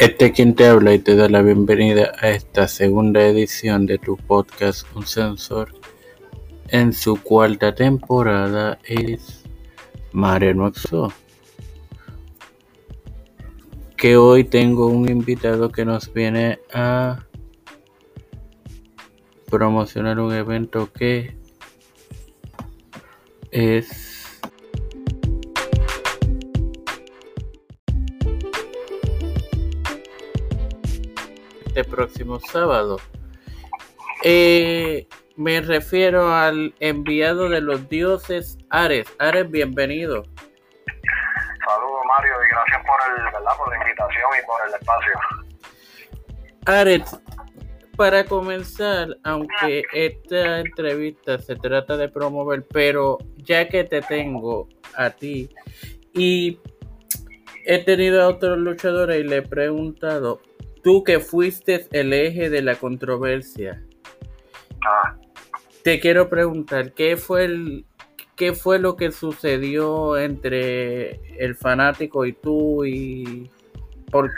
Este quien te habla y te da la bienvenida a esta segunda edición de tu podcast Un Sensor. En su cuarta temporada es Mariano Exo. Que hoy tengo un invitado que nos viene a promocionar un evento que es este próximo sábado. Eh, me refiero al enviado de los dioses Ares. Ares, bienvenido. Saludos Mario y gracias por, el, ¿verdad? por la invitación y por el espacio. Ares, para comenzar, aunque esta entrevista se trata de promover, pero ya que te tengo a ti y he tenido a otros luchadores y le he preguntado, Tú que fuiste el eje de la controversia. Ah, Te quiero preguntar, ¿qué fue el qué fue lo que sucedió entre el fanático y tú y por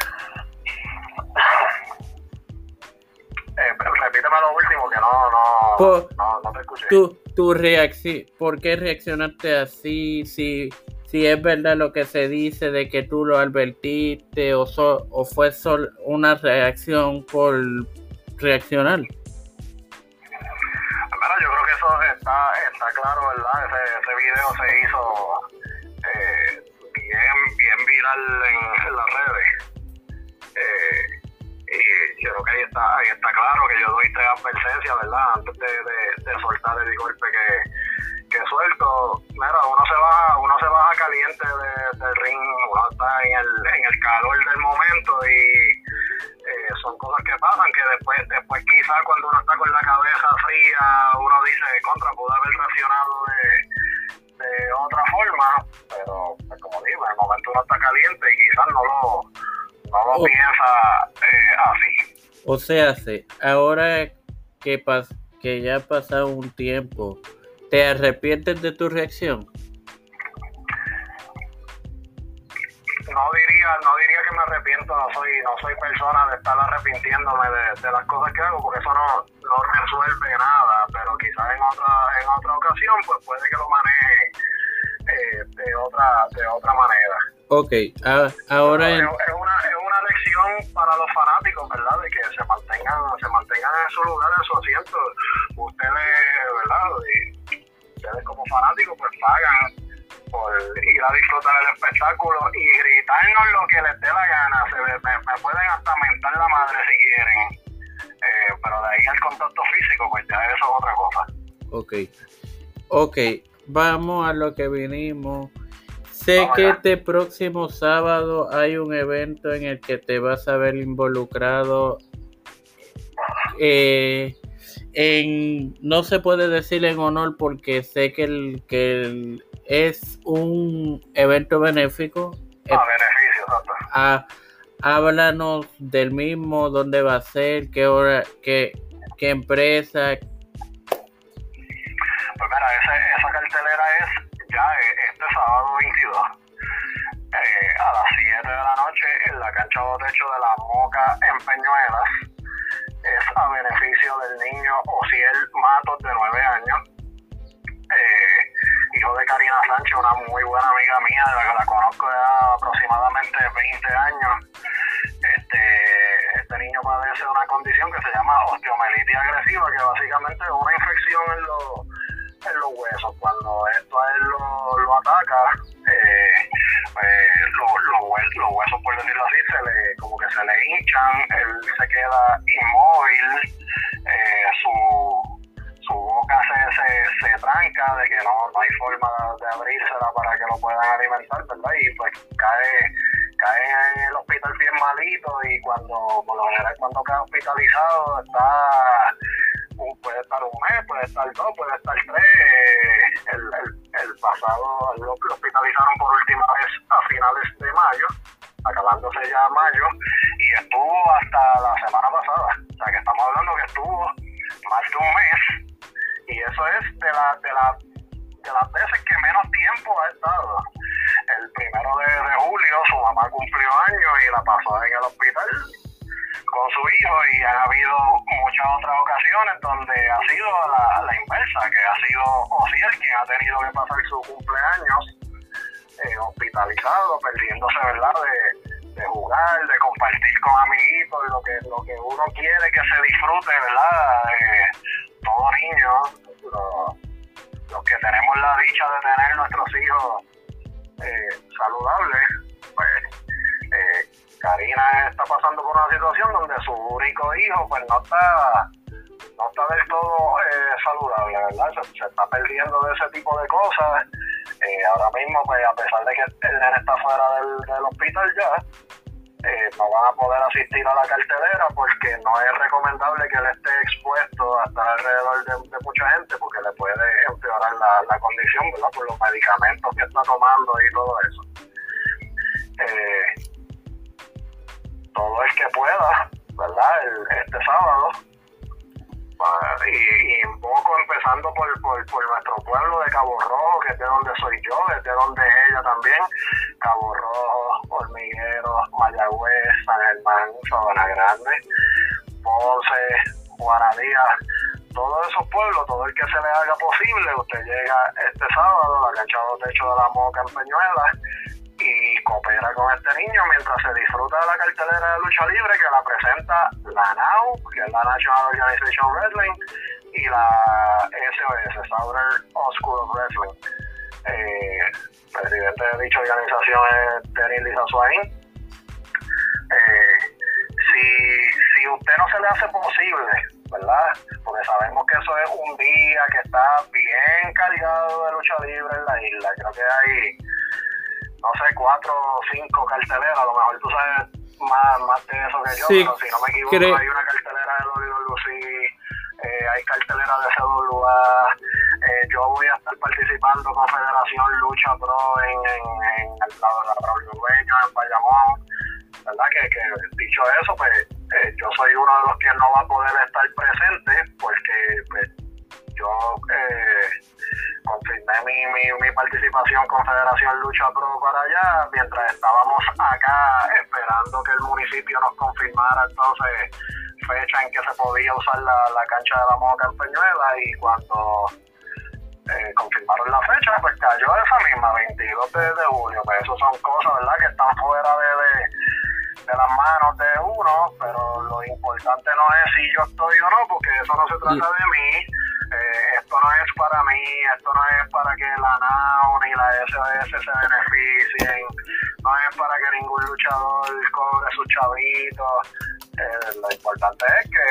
eh, repíteme lo último que no, no, Por- no, no te escuché. tu, tu reacción, por qué reaccionaste así, si si es verdad lo que se dice de que tú lo advertiste o so- o fue solo una reacción por reaccionar. Bueno, yo creo que eso está, está claro, ¿verdad? Ese, ese video se hizo eh, bien, bien viral en, las redes. Eh, y yo creo que ahí está, ahí está claro que yo doy tres advertencias, ¿verdad? Antes de, de, de soltar el golpe que, que suelto. De- del ring, uno está en el, en el calor del momento y eh, son cosas que pasan que después después quizás cuando uno está con la cabeza fría uno dice contra pude haber reaccionado de, de otra forma pero pues, como digo en el momento uno está caliente y quizás no lo no lo Oh. piensa eh, así O sea, se- ahora que, pas que ya ha pasado un tiempo, ¿te arrepientes de tu reacción? No soy no soy persona de estar arrepintiéndome de, de las cosas que hago porque eso no, no resuelve nada pero quizás en otra en otra ocasión pues puede que lo maneje eh, de otra de otra manera. Ok, a- ahora es, en- es una es una lección para los fanáticos verdad de que se mantengan se mantengan en su lugar en su asiento. Ustedes verdad Y ustedes como fanáticos pues pagan por ir a disfrutar el espectáculo y gritarnos lo que les dé la gana. Se me, pueden hasta mentar la madre si quieren. Eh, pero de ahí al contacto físico, pues ya eso es otra cosa. ok, ok, vamos a lo que vinimos. Sé Vamos que allá. este próximo sábado hay un evento en el que te vas a ver involucrado. eh, en, no se puede decir en honor porque sé que, el, que el- es un evento benéfico. Eh, A beneficio, exacto. Ah, háblanos del mismo, dónde va a ser, qué hora, qué, qué empresa. Pues mira, ese, esa cartelera es ya eh, este sábado 22 eh, a las 7 de la noche en la cancha de techo de la Moca en Peñuelas. Es a beneficio del niño Ociel Matos de 9 años, eh, muy buena amiga mía, la que la conozco de aproximadamente 20 años. Este, este niño padece una condición que se llama osteomelitis agresiva, que básicamente es una infección en los en los huesos. Cuando esto a él lo, ataca, eh, eh, lo- lo hue- los huesos, por decirlo así, se le, como que se le hinchan, él se queda inmóvil, se tranca, de que no, no hay forma de, de abrírsela para que lo puedan alimentar, ¿verdad? Y pues cae, cae en el hospital bien malito y cuando, por lo general, cuando cae hospitalizado, está puede estar un mes, puede estar dos, puede estar tres. Eh, El, el, el pasado lo, lo hospitalizaron por última vez a finales de mayo, acabándose ya mayo, y estuvo hasta la semana pasada. Ha tenido que pasar su cumpleaños eh, hospitalizado, perdiéndose, ¿verdad?, de, jugar, de compartir con amiguitos, lo que, lo que uno quiere que se disfrute, ¿verdad?, todo niño, los que tenemos la dicha de tener nuestros hijos eh, saludables, pues eh, Karina está pasando por una situación donde su único hijo pues no está no está del todo eh, saludable, ¿verdad? Se, está perdiendo de ese tipo de cosas. Eh, ahora mismo, pues a pesar de que el nene está fuera del, del hospital ya, eh, no van a poder asistir a la cartelera porque no es recomendable que él esté expuesto a estar alrededor de, mucha gente porque le puede empeorar la, condición, ¿verdad? Por los medicamentos que está tomando y todo eso. Eh, todo el que pueda, ¿verdad? este sábado, y, un poco empezando por, por, nuestro pueblo de Cabo Rojo, que es de donde soy yo, es de donde ella también, Cabo Rojo, Hormiguero, Mayagüez, San Germán, Sabana Grande, Ponce, Guaradía, todos esos pueblos, todo el que se le haga posible, usted llega este sábado a la cancha de techo de la Moca en Peñuelas y coopera con este niño mientras se disfruta de la cartelera de lucha libre que la presenta la NAU, que es la National Organization Wrestling, y la SOS, Southern School of Wrestling. Eh, presidente de dicha organización es Terry Lisa eh, si, si usted no se le hace posible, ¿verdad? Porque sabemos que eso es un día que está bien cargado de lucha libre en la isla. Creo que hay no sé, cuatro o cinco carteleras, a lo mejor tú sabes más, más de eso que yo, pero si no me equivoco hay una cartelera de WWE, eh, hay cartelera de CWA, eh, yo voy a estar participando con Federación Lucha Pro en, en, en el lado de la Dueño, en Bayamón, ¿verdad? Que, que dicho eso, pues eh, yo soy uno de los que no va a poder estar presente porque pues, yo eh, confirmé mi, mi, mi, participación con Federación Lucha Pro para allá, mientras estábamos acá esperando que el municipio nos confirmara entonces fecha en que se podía usar la, la cancha de la Moca en Peñuela y cuando eh, confirmaron la fecha, pues cayó esa misma, 22 de, de julio, pues eso son cosas, ¿verdad?, que están fuera de, de, de las manos de uno, pero lo importante no es si yo estoy o no, porque eso no se trata de mí, eh, esto no es para mí, esto no es para que la NAO ni la SOS se beneficien, no es para que ningún luchador cobre su chavito. Eh, lo importante es que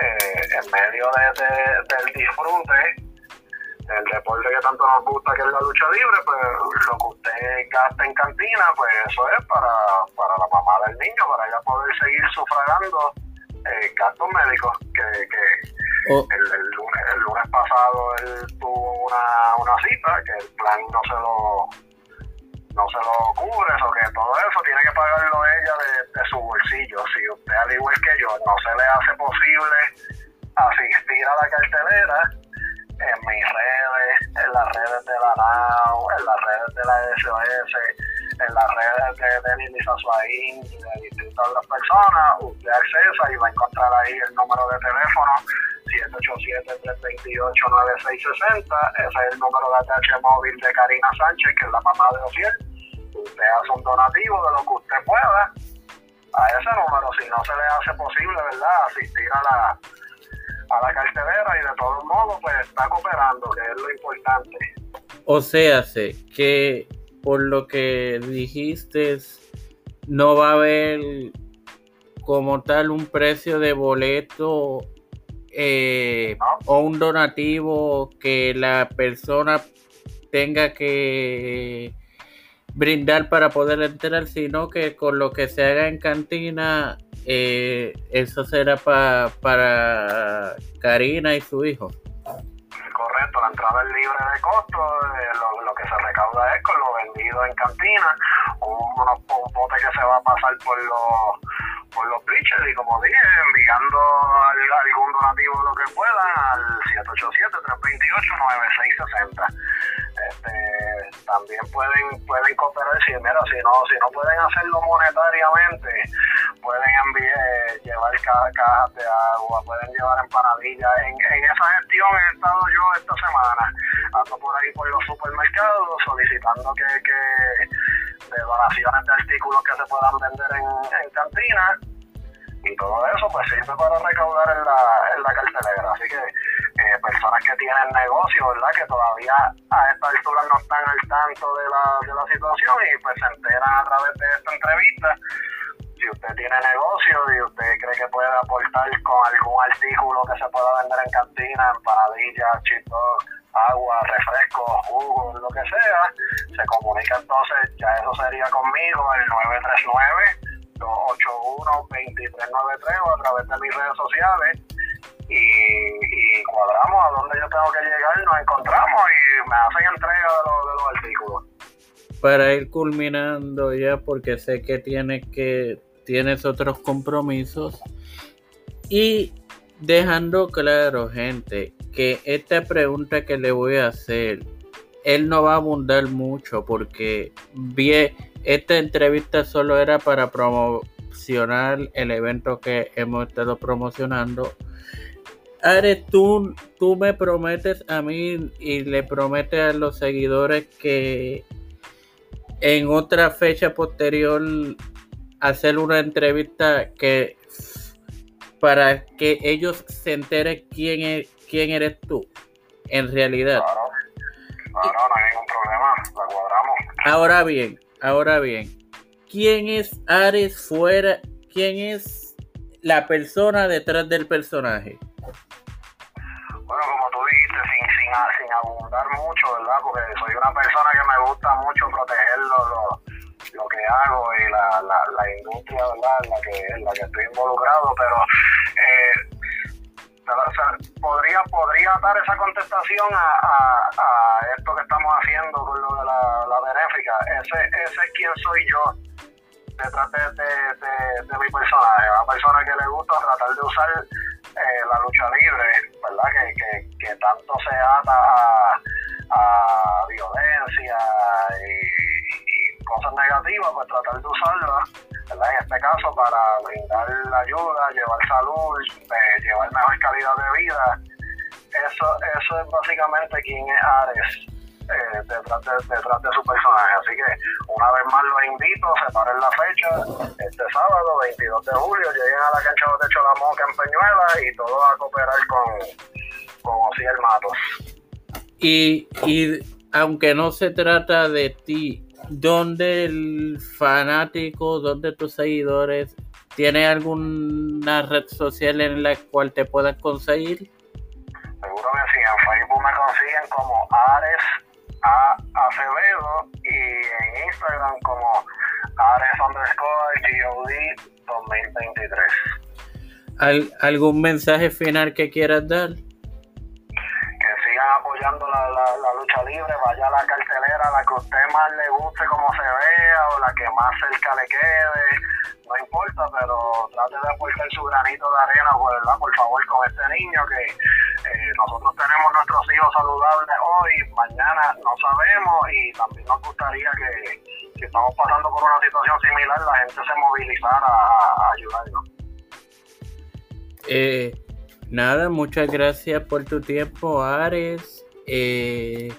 eh, en medio de, del disfrute del deporte que tanto nos gusta que es la lucha libre, pues lo que usted gasta en cantina, pues eso es para, para la mamá del niño, para ella poder seguir sufragando eh, gastos médicos que, que Oh. El, el, pasado él tuvo una, una cita que el plan no se lo no se lo cubre, o que todo eso tiene que pagarlo ella de, su bolsillo. Si usted, al igual que yo, no se le hace posible asistir a la cartelera, en mis redes, en las redes de la NAO, en las redes de la SOS, en las redes de Denis y de distintas personas, usted accesa y va a encontrar ahí el número de teléfono 787-328-9660. Ese es el número de ATH móvil de Karina Sánchez, que es la mamá de Ociel. Usted hace un donativo de lo que usted pueda a ese número, si no se le hace posible, ¿verdad?, asistir a la, a la cartelera y de todos modos, pues está cooperando, que es lo importante. O sea, sé que por lo que dijiste, no va a haber como tal un precio de boleto eh, o un donativo que la persona tenga que brindar para poder entrar, sino que con lo que se haga en cantina, eh, eso será para Karina y su hijo. Correcto, la entrada es libre de costo, eh, lo, que se recauda es con lo vendido en cantina, un, un bote que se va a pasar por los por los bleachers y como dije, enviando algún donativo lo que puedan al 787-328-9660. Este, también pueden pueden cooperar si mira si no si no pueden hacerlo monetariamente pueden enviar llevar cajas de agua pueden llevar empanadillas en, en esa gestión he estado yo esta semana ando por ahí por los supermercados solicitando que, que de donaciones de artículos que se puedan vender en, en cantinas y todo eso pues sirve para recaudar en la, en la cartelera. Así que eh, personas que tienen negocio, ¿verdad? Que todavía a esta altura no están al tanto de la, de la situación y pues se enteran a través de esta entrevista. Si usted tiene negocio y usted cree que puede aportar con algún artículo que se pueda vender en cantina, empanadillas, chitos, agua, refresco, jugo, lo que sea, se comunica entonces, ya eso sería conmigo, el 939 281-2393 o a través de mis redes sociales y, cuadramos a dónde yo tengo que llegar, nos encontramos y me hacen entrega de los, de los artículos. Para ir culminando ya, porque sé que tienes que tienes otros compromisos y dejando claro, gente, que esta pregunta que le voy a hacer, él no va a abundar mucho porque bien esta entrevista solo era para promocionar el evento que hemos estado promocionando. Ares, tú, tú me prometes a mí y le prometes a los seguidores que en otra fecha posterior hacer una entrevista que para que ellos se enteren quién es quién eres tú en realidad. Claro, claro no hay ningún problema, la cuadramos. Ahora bien, Ahora bien, ¿quién es Ares fuera? ¿Quién es la persona detrás del personaje? Bueno, como tú dijiste, sin, sin, sin abundar mucho, ¿verdad? Porque soy una persona que me gusta mucho proteger lo, lo, que hago y la, la, industria, ¿verdad? En la, que, en la que estoy involucrado, pero eh, podría podría dar esa contestación a, a, esto que estamos haciendo con lo de la, la benéfica. Ese, ese es quien soy yo detrás de, de, mi personaje, una persona que le gusta tratar de usar eh, la lucha libre, ¿verdad? Que, que, que tanto se ata a, a violencia y, cosas negativas, pues tratar de usarla en este caso para brindar ayuda, llevar salud, eh, llevar mejor calidad de vida. Eso, eso es básicamente quién es Ares eh, detrás, de, su personaje. Así que una vez más los invito, separen la fecha, este sábado 22 de julio, lleguen a la cancha de Techo La Moca en Peñuela y todos a cooperar con, con Osiel Matos. Y, y aunque no se trata de ti, ¿dónde el fanático, dónde tus seguidores, tiene alguna red social en la cual te puedan conseguir? Seguro que sí, en Facebook me consiguen como Ares A. Acevedo y en Instagram como Ares underscore GOD 2023. ¿Algún mensaje final que quieras dar? Más cerca le quede, no importa, pero trate de aportar su granito de arena, pues, ¿verdad? por favor, con este niño que eh, nosotros tenemos nuestros hijos saludables hoy, mañana no sabemos y también nos gustaría que si estamos pasando por una situación similar, la gente se movilizara a, ayudarnos. Eh, Nada, muchas gracias por tu tiempo, Ares. Eh,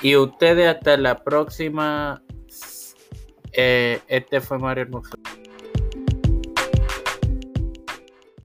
y ustedes hasta la próxima. Eh, este fue Mario Hermoso.